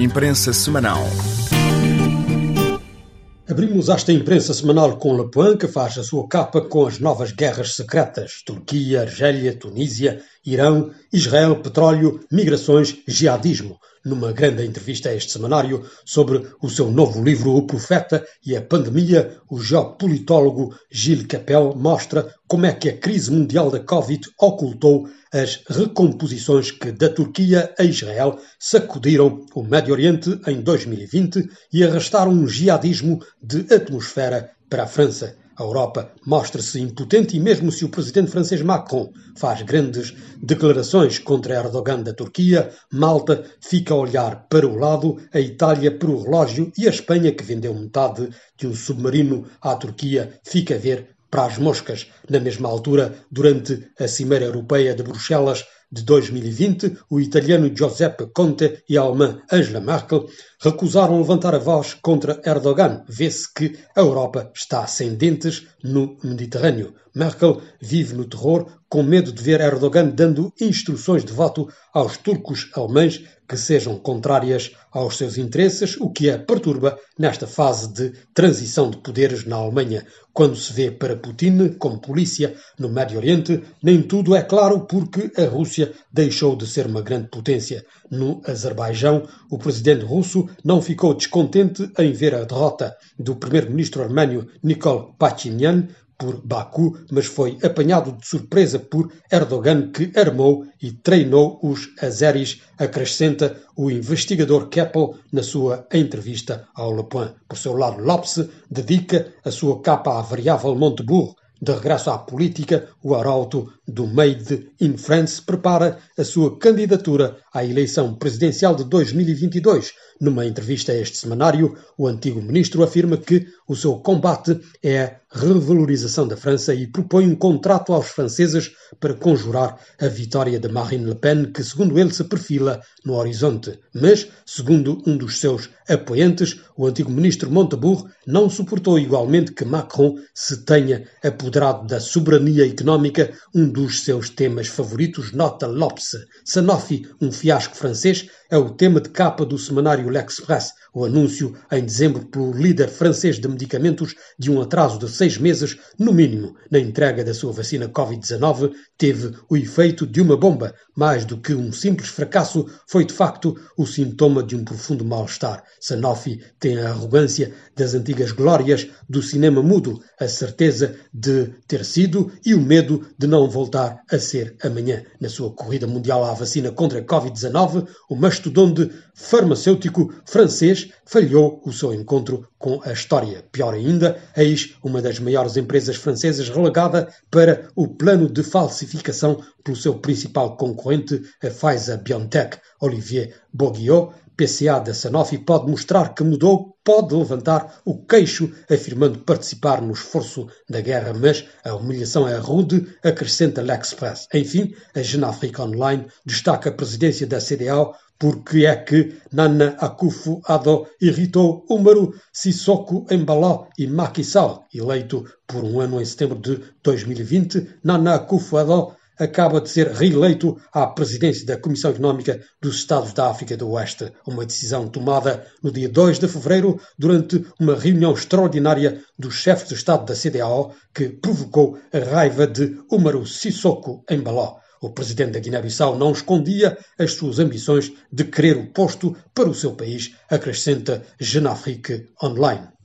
Imprensa Semanal. Abrimos esta imprensa semanal com Le Point, que faz a sua capa com as novas guerras secretas: Turquia, Argélia, Tunísia, Irão, Israel, petróleo, migrações, jihadismo numa grande entrevista a este semanário sobre o seu novo livro O Profeta e a Pandemia, o geopolitólogo Gilles Capel mostra como é que a crise mundial da Covid ocultou as recomposições que da Turquia a Israel sacudiram o Médio Oriente em 2020 e arrastaram um jihadismo de atmosfera para a França. A Europa mostra-se impotente e mesmo se o presidente francês Macron faz grandes declarações contra Erdogan da Turquia, Malta fica a olhar para o lado, a Itália para o relógio e a Espanha, que vendeu metade de um submarino à Turquia, fica a ver para as moscas. Na mesma altura, durante a Cimeira Europeia de Bruxelas, de 2020, o italiano Giuseppe Conte e a alemã Angela Merkel recusaram levantar a voz contra Erdogan. Vê-se que a Europa está sem dentes no Mediterrâneo. Merkel vive no terror, com medo de ver Erdogan dando instruções de voto aos turcos alemães que sejam contrárias aos seus interesses, o que a perturba nesta fase de transição de poderes na Alemanha. Quando se vê para Putin como polícia no Médio Oriente, nem tudo é claro porque a Rússia deixou de ser uma grande potência. No Azerbaijão, o presidente russo não ficou descontente em ver a derrota do primeiro-ministro armênio Nikol Pashinyan por Baku, mas foi apanhado de surpresa por Erdogan, que armou e treinou os azeris, acrescenta o investigador Keppel na sua entrevista ao Le Point. Por seu lado, Lopes dedica a sua capa à variável Montebourg, de regresso à política, o arauto do Made in France prepara a sua candidatura à eleição presidencial de 2022. Numa entrevista a este semanário, o antigo ministro afirma que o seu combate é revalorização da França e propõe um contrato aos franceses para conjurar a vitória de Marine Le Pen, que, segundo ele, se perfila no horizonte. Mas, segundo um dos seus apoiantes, o antigo ministro Montebourg não suportou igualmente que Macron se tenha apoderado da soberania económica, um dos seus temas favoritos, nota Lopes. Sanofi, um fiasco francês, é o tema de capa do semanário L'Express, o anúncio em dezembro pelo líder francês de medicamentos de um atraso de seis meses, no mínimo, na entrega da sua vacina Covid-19, teve o efeito de uma bomba. Mais do que um simples fracasso, foi de facto o sintoma de um profundo mal-estar. Sanofi tem a arrogância das antigas glórias do cinema mudo, a certeza de ter sido e o medo de não voltar a ser amanhã. Na sua corrida mundial à vacina contra a Covid-19, o mastodonte farmacêutico francês falhou o seu encontro com a história. Pior ainda, eis uma das maiores empresas francesas relegada para o plano de falsificação pelo seu principal concorrente, a Pfizer-BioNTech. Olivier Boguillot, PCA da Sanofi, pode mostrar que mudou, pode levantar o queixo, afirmando participar no esforço da guerra, mas a humilhação é rude, acrescenta l'Express. Enfim, a Genafrique Online destaca a presidência da CDAO porque é que Nana Akufo-Addo irritou Umaru Sissoko Embalo e Macky Sall, eleito por um ano em setembro de 2020, Nana Akufo-Addo acaba de ser reeleito à presidência da Comissão Económica dos Estados da África do Oeste, uma decisão tomada no dia 2 de fevereiro durante uma reunião extraordinária dos chefes de Estado da CDAO que provocou a raiva de Umaru Sissoko Embalo. O presidente da Guiné-Bissau não escondia as suas ambições de querer o posto para o seu país, acrescenta Genafrique Online.